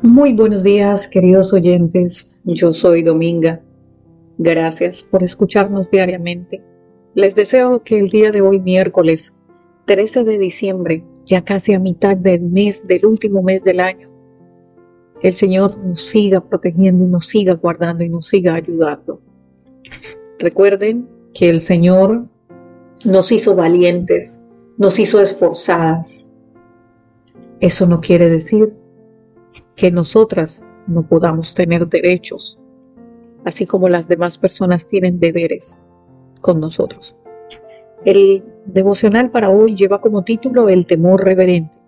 Muy buenos días, queridos oyentes. Yo soy Dominga. Gracias por escucharnos diariamente. Les deseo que el día de hoy, miércoles 13 de diciembre, ya casi a mitad del mes, del último mes del año, el Señor nos siga protegiendo, nos siga guardando y nos siga ayudando. Recuerden que el Señor nos hizo valientes, nos hizo esforzadas. Eso no quiere decir que nosotras no podamos tener derechos, así como las demás personas tienen deberes con nosotros. El devocional para hoy lleva como título El temor reverente.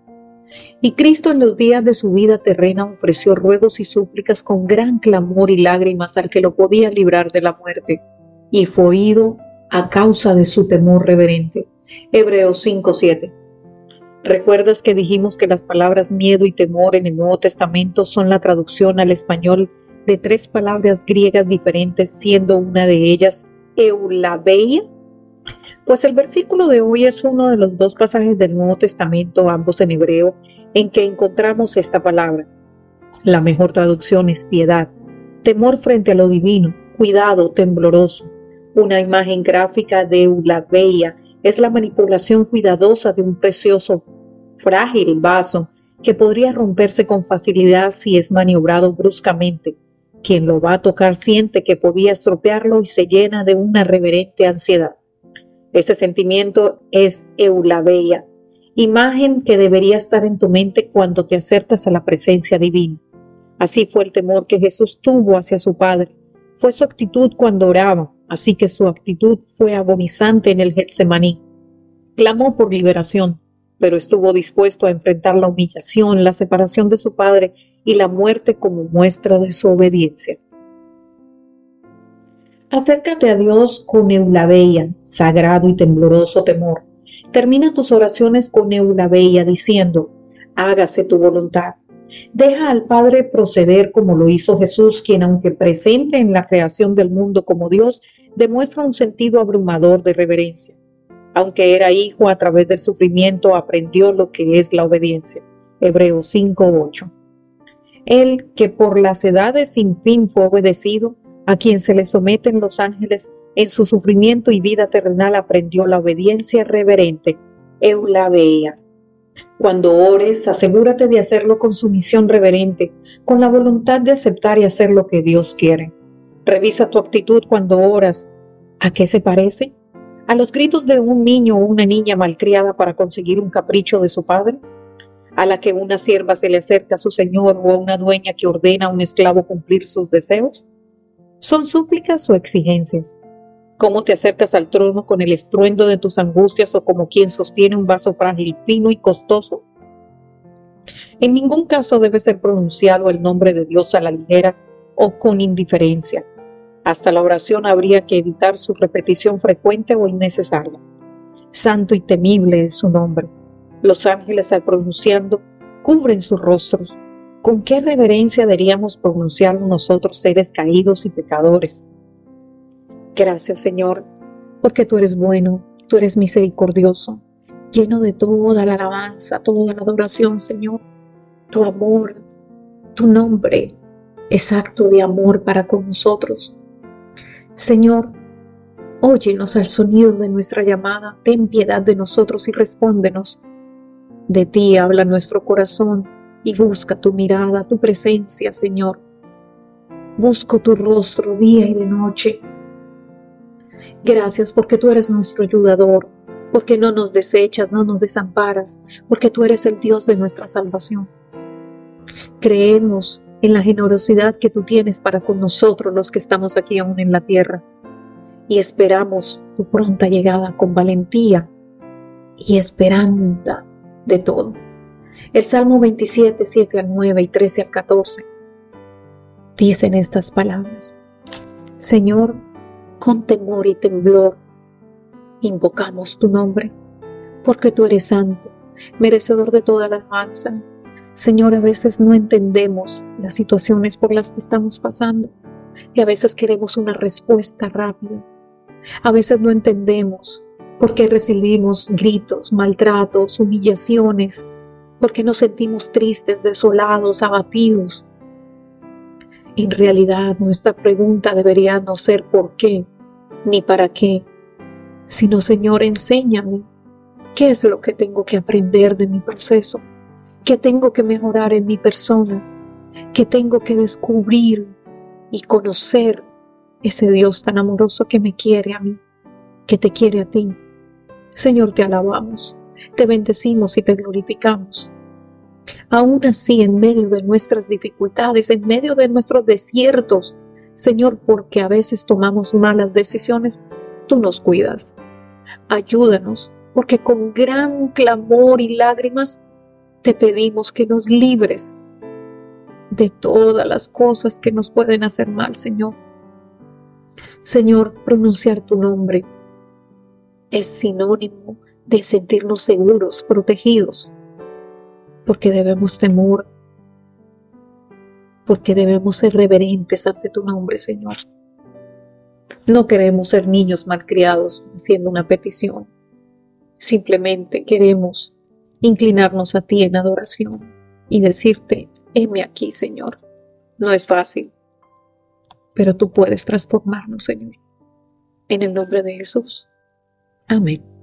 Y Cristo en los días de su vida terrena ofreció ruegos y súplicas con gran clamor y lágrimas al que lo podía librar de la muerte, y fue oído a causa de su temor reverente. Hebreos 5:7. ¿Recuerdas que dijimos que las palabras miedo y temor en el Nuevo Testamento son la traducción al español de tres palabras griegas diferentes, siendo una de ellas eulabeia? Pues el versículo de hoy es uno de los dos pasajes del Nuevo Testamento, ambos en hebreo, en que encontramos esta palabra. La mejor traducción es piedad, temor frente a lo divino, cuidado tembloroso. Una imagen gráfica de eulabeia es la manipulación cuidadosa de un precioso frágil vaso que podría romperse con facilidad si es maniobrado bruscamente. Quien lo va a tocar siente que podía estropearlo y se llena de una reverente ansiedad. Ese sentimiento es eulabeia, imagen que debería estar en tu mente cuando te acercas a la presencia divina. Así fue el temor que Jesús tuvo hacia su Padre. Fue su actitud cuando oraba, así que su actitud fue agonizante en el Getsemaní. Clamó por liberación, pero estuvo dispuesto a enfrentar la humillación, la separación de su padre y la muerte como muestra de su obediencia. Acércate a Dios con eulabeia, sagrado y tembloroso temor. Termina tus oraciones con eulabeia diciendo, hágase tu voluntad. Deja al Padre proceder como lo hizo Jesús, quien aunque presente en la creación del mundo como Dios, demuestra un sentido abrumador de reverencia. Aunque era hijo, a través del sufrimiento aprendió lo que es la obediencia. Hebreos 5:8. Él que por las edades sin fin fue obedecido, a quien se le someten los ángeles, en su sufrimiento y vida terrenal aprendió la obediencia reverente. Eulabeia. Cuando ores, asegúrate de hacerlo con sumisión reverente, con la voluntad de aceptar y hacer lo que Dios quiere. Revisa tu actitud cuando oras. ¿A qué se parece? a los gritos de un niño o una niña malcriada para conseguir un capricho de su padre, a la que una sierva se le acerca a su señor o a una dueña que ordena a un esclavo cumplir sus deseos? ¿Son súplicas o exigencias? ¿Cómo te acercas al trono con el estruendo de tus angustias o como quien sostiene un vaso frágil, fino y costoso? En ningún caso debe ser pronunciado el nombre de Dios a la ligera o con indiferencia hasta la oración habría que evitar su repetición frecuente o innecesaria. Santo y temible es su nombre. Los ángeles al pronunciando cubren sus rostros. ¿Con qué reverencia deberíamos pronunciarlo nosotros seres caídos y pecadores? Gracias Señor, porque tú eres bueno, tú eres misericordioso, lleno de toda la alabanza, toda la adoración Señor. Tu amor, tu nombre es acto de amor para con nosotros. Señor, óyenos al sonido de nuestra llamada, ten piedad de nosotros y respóndenos. De ti habla nuestro corazón y busca tu mirada, tu presencia, Señor. Busco tu rostro día y de noche. Gracias porque tú eres nuestro ayudador, porque no nos desechas, no nos desamparas, porque tú eres el Dios de nuestra salvación. Creemos en la generosidad que tú tienes para con nosotros los que estamos aquí aún en la tierra. Y esperamos tu pronta llegada con valentía y esperanza de todo. El Salmo 27, 7 al 9 y 13 al 14 dicen estas palabras. Señor, con temor y temblor invocamos tu nombre, porque tú eres santo, merecedor de toda la alabanza Señor, a veces no entendemos las situaciones por las que estamos pasando y a veces queremos una respuesta rápida. A veces no entendemos por qué recibimos gritos, maltratos, humillaciones, porque nos sentimos tristes, desolados, abatidos. En realidad nuestra pregunta debería no ser por qué ni para qué, sino Señor, enséñame qué es lo que tengo que aprender de mi proceso, qué tengo que mejorar en mi persona, qué tengo que descubrir y conocer ese Dios tan amoroso que me quiere a mí, que te quiere a ti. Señor, te alabamos, te bendecimos y te glorificamos. Aún así, en medio de nuestras dificultades, en medio de nuestros desiertos, Señor, porque a veces tomamos malas decisiones, tú nos cuidas. Ayúdanos, porque con gran clamor y lágrimas te pedimos que nos libres de todas las cosas que nos pueden hacer mal, Señor. Señor, pronunciar tu nombre es sinónimo de sentirnos seguros, protegidos, porque debemos temor, porque debemos ser reverentes ante tu nombre, Señor. No queremos ser niños malcriados haciendo una petición. Simplemente queremos inclinarnos a ti en adoración y decirte, heme aquí, Señor. No es fácil, pero tú puedes transformarnos, Señor. En el nombre de Jesús. Amén.